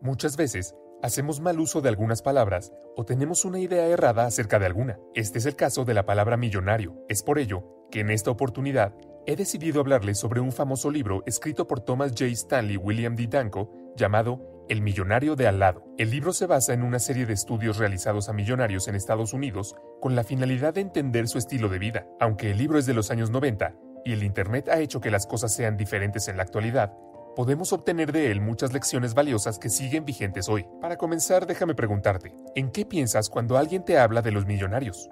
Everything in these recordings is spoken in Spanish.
Muchas veces hacemos mal uso de algunas palabras o tenemos una idea errada acerca de alguna. Este es el caso de la palabra millonario. Es por ello que en esta oportunidad he decidido hablarles sobre un famoso libro escrito por Thomas J. Stanley William D. Danko llamado El millonario de al lado. El libro se basa en una serie de estudios realizados a millonarios en Estados Unidos con la finalidad de entender su estilo de vida. Aunque el libro es de los años 90 y el Internet ha hecho que las cosas sean diferentes en la actualidad, podemos obtener de él muchas lecciones valiosas que siguen vigentes hoy. Para comenzar, déjame preguntarte, ¿en qué piensas cuando alguien te habla de los millonarios?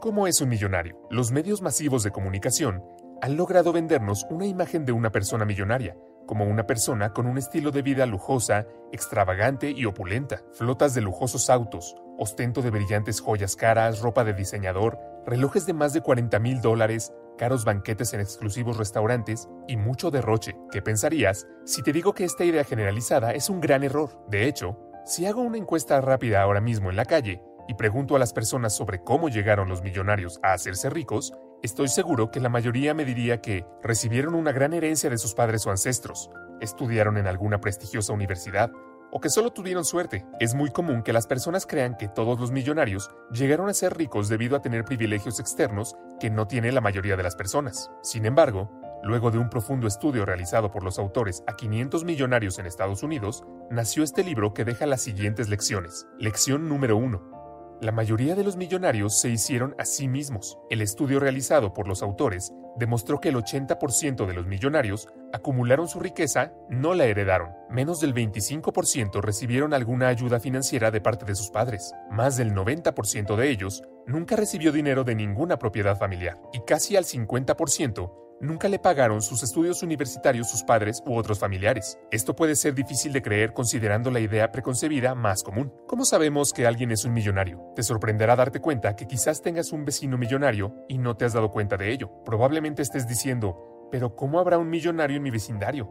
¿Cómo es un millonario? Los medios masivos de comunicación han logrado vendernos una imagen de una persona millonaria, como una persona con un estilo de vida lujosa, extravagante y opulenta, flotas de lujosos autos, ostento de brillantes joyas caras, ropa de diseñador, relojes de más de 40 mil dólares, caros banquetes en exclusivos restaurantes y mucho derroche. ¿Qué pensarías si te digo que esta idea generalizada es un gran error? De hecho, si hago una encuesta rápida ahora mismo en la calle y pregunto a las personas sobre cómo llegaron los millonarios a hacerse ricos, Estoy seguro que la mayoría me diría que recibieron una gran herencia de sus padres o ancestros, estudiaron en alguna prestigiosa universidad, o que solo tuvieron suerte. Es muy común que las personas crean que todos los millonarios llegaron a ser ricos debido a tener privilegios externos que no tiene la mayoría de las personas. Sin embargo, luego de un profundo estudio realizado por los autores a 500 millonarios en Estados Unidos, nació este libro que deja las siguientes lecciones. Lección número 1. La mayoría de los millonarios se hicieron a sí mismos. El estudio realizado por los autores demostró que el 80% de los millonarios acumularon su riqueza, no la heredaron. Menos del 25% recibieron alguna ayuda financiera de parte de sus padres. Más del 90% de ellos nunca recibió dinero de ninguna propiedad familiar. Y casi al 50% nunca le pagaron sus estudios universitarios sus padres u otros familiares. Esto puede ser difícil de creer considerando la idea preconcebida más común. ¿Cómo sabemos que alguien es un millonario? Te sorprenderá darte cuenta que quizás tengas un vecino millonario y no te has dado cuenta de ello. Probablemente estés diciendo, pero ¿cómo habrá un millonario en mi vecindario?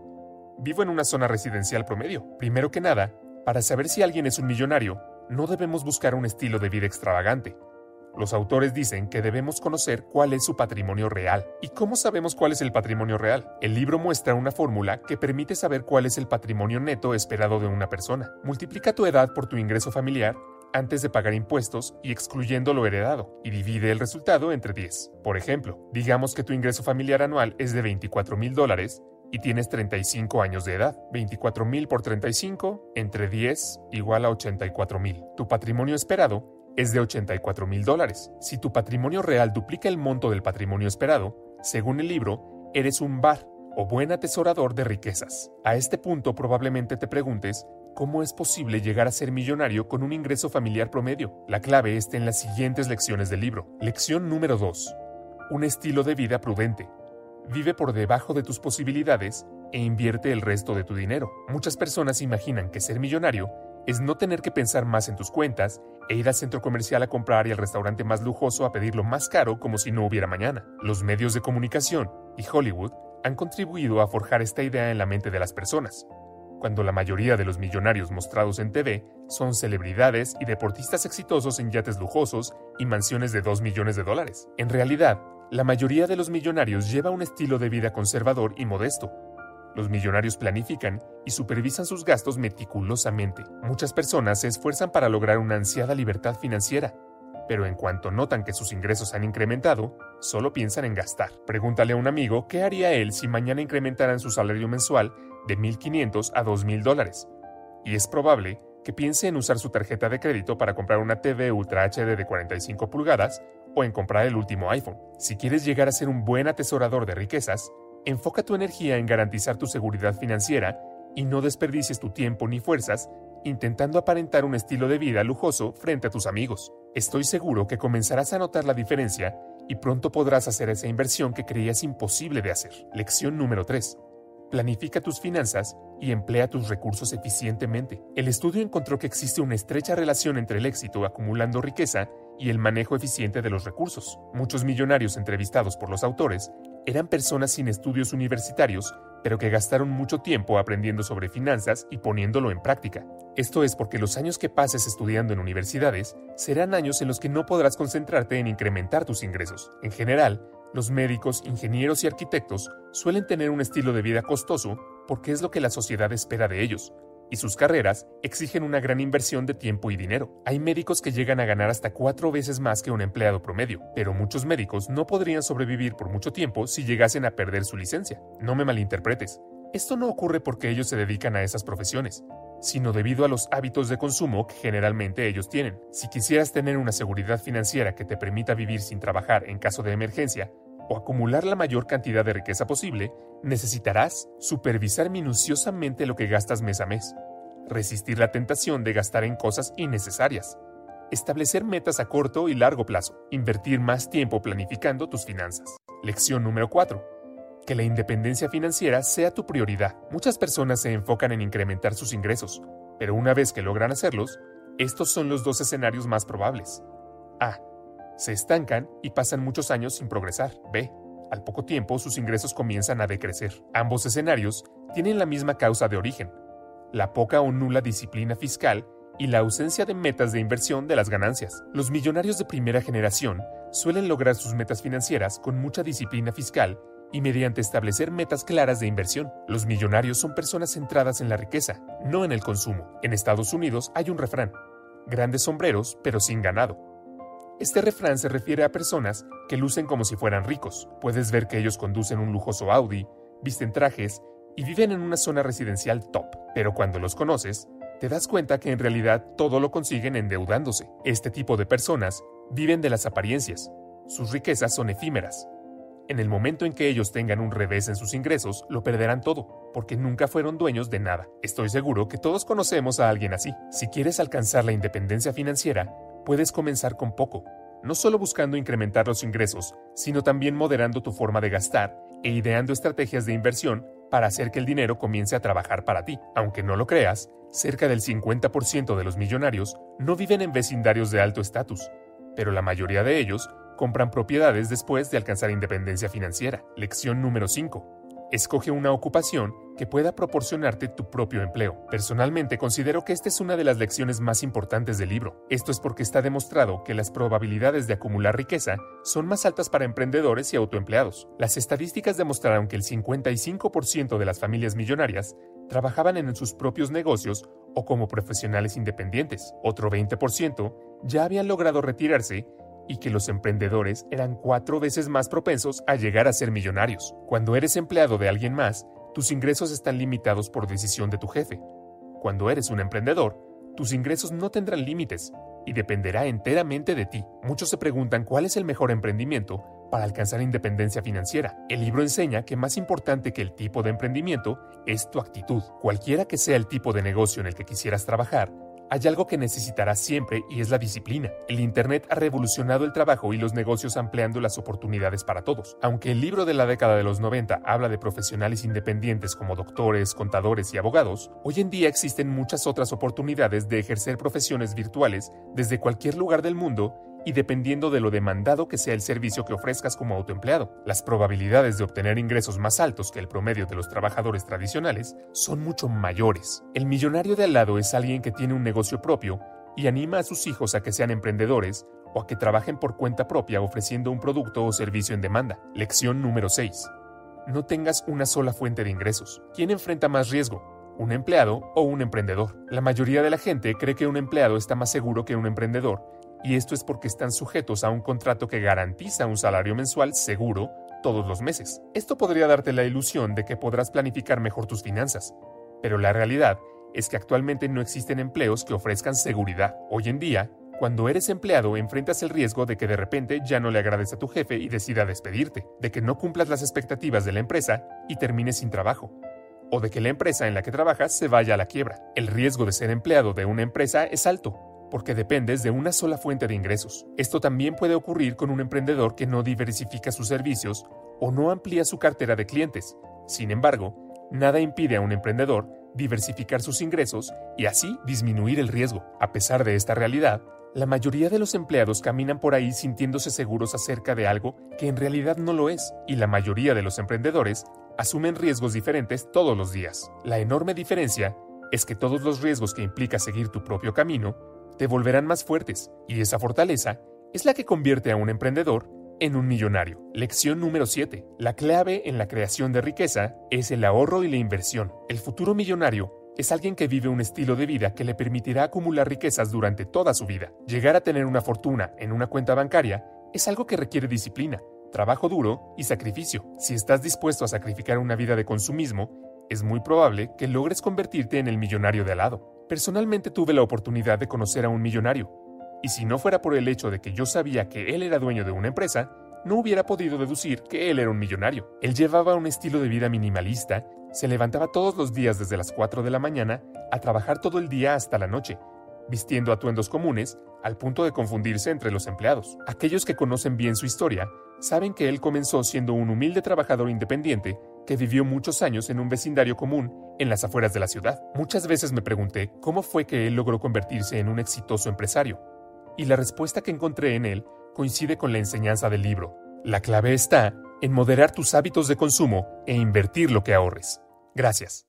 Vivo en una zona residencial promedio. Primero que nada, para saber si alguien es un millonario, no debemos buscar un estilo de vida extravagante. Los autores dicen que debemos conocer cuál es su patrimonio real. ¿Y cómo sabemos cuál es el patrimonio real? El libro muestra una fórmula que permite saber cuál es el patrimonio neto esperado de una persona. Multiplica tu edad por tu ingreso familiar antes de pagar impuestos y excluyendo lo heredado, y divide el resultado entre 10. Por ejemplo, digamos que tu ingreso familiar anual es de 24 mil dólares y tienes 35 años de edad. 24 mil por 35 entre 10 igual a 84 mil. Tu patrimonio esperado es de 84 mil dólares. Si tu patrimonio real duplica el monto del patrimonio esperado, según el libro, eres un bar o buen atesorador de riquezas. A este punto probablemente te preguntes, ¿cómo es posible llegar a ser millonario con un ingreso familiar promedio? La clave está en las siguientes lecciones del libro. Lección número 2. Un estilo de vida prudente. Vive por debajo de tus posibilidades e invierte el resto de tu dinero. Muchas personas imaginan que ser millonario es no tener que pensar más en tus cuentas e ir al centro comercial a comprar y al restaurante más lujoso a pedirlo más caro como si no hubiera mañana. Los medios de comunicación y Hollywood han contribuido a forjar esta idea en la mente de las personas, cuando la mayoría de los millonarios mostrados en TV son celebridades y deportistas exitosos en yates lujosos y mansiones de 2 millones de dólares. En realidad, la mayoría de los millonarios lleva un estilo de vida conservador y modesto. Los millonarios planifican y supervisan sus gastos meticulosamente. Muchas personas se esfuerzan para lograr una ansiada libertad financiera, pero en cuanto notan que sus ingresos han incrementado, solo piensan en gastar. Pregúntale a un amigo qué haría él si mañana incrementaran su salario mensual de 1.500 a 2.000 dólares. Y es probable que piense en usar su tarjeta de crédito para comprar una TV Ultra HD de 45 pulgadas o en comprar el último iPhone. Si quieres llegar a ser un buen atesorador de riquezas, enfoca tu energía en garantizar tu seguridad financiera y no desperdicies tu tiempo ni fuerzas intentando aparentar un estilo de vida lujoso frente a tus amigos. Estoy seguro que comenzarás a notar la diferencia y pronto podrás hacer esa inversión que creías imposible de hacer. Lección número 3. Planifica tus finanzas y emplea tus recursos eficientemente. El estudio encontró que existe una estrecha relación entre el éxito acumulando riqueza y el manejo eficiente de los recursos. Muchos millonarios entrevistados por los autores eran personas sin estudios universitarios, pero que gastaron mucho tiempo aprendiendo sobre finanzas y poniéndolo en práctica. Esto es porque los años que pases estudiando en universidades serán años en los que no podrás concentrarte en incrementar tus ingresos. En general, los médicos, ingenieros y arquitectos suelen tener un estilo de vida costoso porque es lo que la sociedad espera de ellos, y sus carreras exigen una gran inversión de tiempo y dinero. Hay médicos que llegan a ganar hasta cuatro veces más que un empleado promedio, pero muchos médicos no podrían sobrevivir por mucho tiempo si llegasen a perder su licencia. No me malinterpretes, esto no ocurre porque ellos se dedican a esas profesiones, sino debido a los hábitos de consumo que generalmente ellos tienen. Si quisieras tener una seguridad financiera que te permita vivir sin trabajar en caso de emergencia, o acumular la mayor cantidad de riqueza posible, necesitarás supervisar minuciosamente lo que gastas mes a mes, resistir la tentación de gastar en cosas innecesarias, establecer metas a corto y largo plazo, invertir más tiempo planificando tus finanzas. Lección número 4 que la independencia financiera sea tu prioridad. Muchas personas se enfocan en incrementar sus ingresos, pero una vez que logran hacerlos, estos son los dos escenarios más probables. A. Se estancan y pasan muchos años sin progresar. B. Al poco tiempo sus ingresos comienzan a decrecer. Ambos escenarios tienen la misma causa de origen, la poca o nula disciplina fiscal y la ausencia de metas de inversión de las ganancias. Los millonarios de primera generación suelen lograr sus metas financieras con mucha disciplina fiscal y mediante establecer metas claras de inversión. Los millonarios son personas centradas en la riqueza, no en el consumo. En Estados Unidos hay un refrán, grandes sombreros pero sin ganado. Este refrán se refiere a personas que lucen como si fueran ricos. Puedes ver que ellos conducen un lujoso Audi, visten trajes y viven en una zona residencial top. Pero cuando los conoces, te das cuenta que en realidad todo lo consiguen endeudándose. Este tipo de personas viven de las apariencias. Sus riquezas son efímeras, en el momento en que ellos tengan un revés en sus ingresos, lo perderán todo, porque nunca fueron dueños de nada. Estoy seguro que todos conocemos a alguien así. Si quieres alcanzar la independencia financiera, puedes comenzar con poco, no solo buscando incrementar los ingresos, sino también moderando tu forma de gastar e ideando estrategias de inversión para hacer que el dinero comience a trabajar para ti. Aunque no lo creas, cerca del 50% de los millonarios no viven en vecindarios de alto estatus, pero la mayoría de ellos compran propiedades después de alcanzar independencia financiera. Lección número 5. Escoge una ocupación que pueda proporcionarte tu propio empleo. Personalmente considero que esta es una de las lecciones más importantes del libro. Esto es porque está demostrado que las probabilidades de acumular riqueza son más altas para emprendedores y autoempleados. Las estadísticas demostraron que el 55% de las familias millonarias trabajaban en sus propios negocios o como profesionales independientes. Otro 20% ya habían logrado retirarse y que los emprendedores eran cuatro veces más propensos a llegar a ser millonarios. Cuando eres empleado de alguien más, tus ingresos están limitados por decisión de tu jefe. Cuando eres un emprendedor, tus ingresos no tendrán límites y dependerá enteramente de ti. Muchos se preguntan cuál es el mejor emprendimiento para alcanzar independencia financiera. El libro enseña que más importante que el tipo de emprendimiento es tu actitud. Cualquiera que sea el tipo de negocio en el que quisieras trabajar, hay algo que necesitarás siempre y es la disciplina. El Internet ha revolucionado el trabajo y los negocios ampliando las oportunidades para todos. Aunque el libro de la década de los 90 habla de profesionales independientes como doctores, contadores y abogados, hoy en día existen muchas otras oportunidades de ejercer profesiones virtuales desde cualquier lugar del mundo y dependiendo de lo demandado que sea el servicio que ofrezcas como autoempleado. Las probabilidades de obtener ingresos más altos que el promedio de los trabajadores tradicionales son mucho mayores. El millonario de al lado es alguien que tiene un negocio propio y anima a sus hijos a que sean emprendedores o a que trabajen por cuenta propia ofreciendo un producto o servicio en demanda. Lección número 6. No tengas una sola fuente de ingresos. ¿Quién enfrenta más riesgo? ¿Un empleado o un emprendedor? La mayoría de la gente cree que un empleado está más seguro que un emprendedor y esto es porque están sujetos a un contrato que garantiza un salario mensual seguro todos los meses. Esto podría darte la ilusión de que podrás planificar mejor tus finanzas, pero la realidad es que actualmente no existen empleos que ofrezcan seguridad. Hoy en día, cuando eres empleado enfrentas el riesgo de que de repente ya no le agrades a tu jefe y decida despedirte, de que no cumplas las expectativas de la empresa y termines sin trabajo, o de que la empresa en la que trabajas se vaya a la quiebra. El riesgo de ser empleado de una empresa es alto, porque dependes de una sola fuente de ingresos. Esto también puede ocurrir con un emprendedor que no diversifica sus servicios o no amplía su cartera de clientes. Sin embargo, nada impide a un emprendedor diversificar sus ingresos y así disminuir el riesgo. A pesar de esta realidad, la mayoría de los empleados caminan por ahí sintiéndose seguros acerca de algo que en realidad no lo es, y la mayoría de los emprendedores asumen riesgos diferentes todos los días. La enorme diferencia es que todos los riesgos que implica seguir tu propio camino te volverán más fuertes, y esa fortaleza es la que convierte a un emprendedor en un millonario. Lección número 7. La clave en la creación de riqueza es el ahorro y la inversión. El futuro millonario es alguien que vive un estilo de vida que le permitirá acumular riquezas durante toda su vida. Llegar a tener una fortuna en una cuenta bancaria es algo que requiere disciplina, trabajo duro y sacrificio. Si estás dispuesto a sacrificar una vida de consumismo, es muy probable que logres convertirte en el millonario de al lado. Personalmente tuve la oportunidad de conocer a un millonario, y si no fuera por el hecho de que yo sabía que él era dueño de una empresa, no hubiera podido deducir que él era un millonario. Él llevaba un estilo de vida minimalista, se levantaba todos los días desde las 4 de la mañana a trabajar todo el día hasta la noche, vistiendo atuendos comunes al punto de confundirse entre los empleados. Aquellos que conocen bien su historia saben que él comenzó siendo un humilde trabajador independiente que vivió muchos años en un vecindario común en las afueras de la ciudad. Muchas veces me pregunté cómo fue que él logró convertirse en un exitoso empresario. Y la respuesta que encontré en él coincide con la enseñanza del libro. La clave está en moderar tus hábitos de consumo e invertir lo que ahorres. Gracias.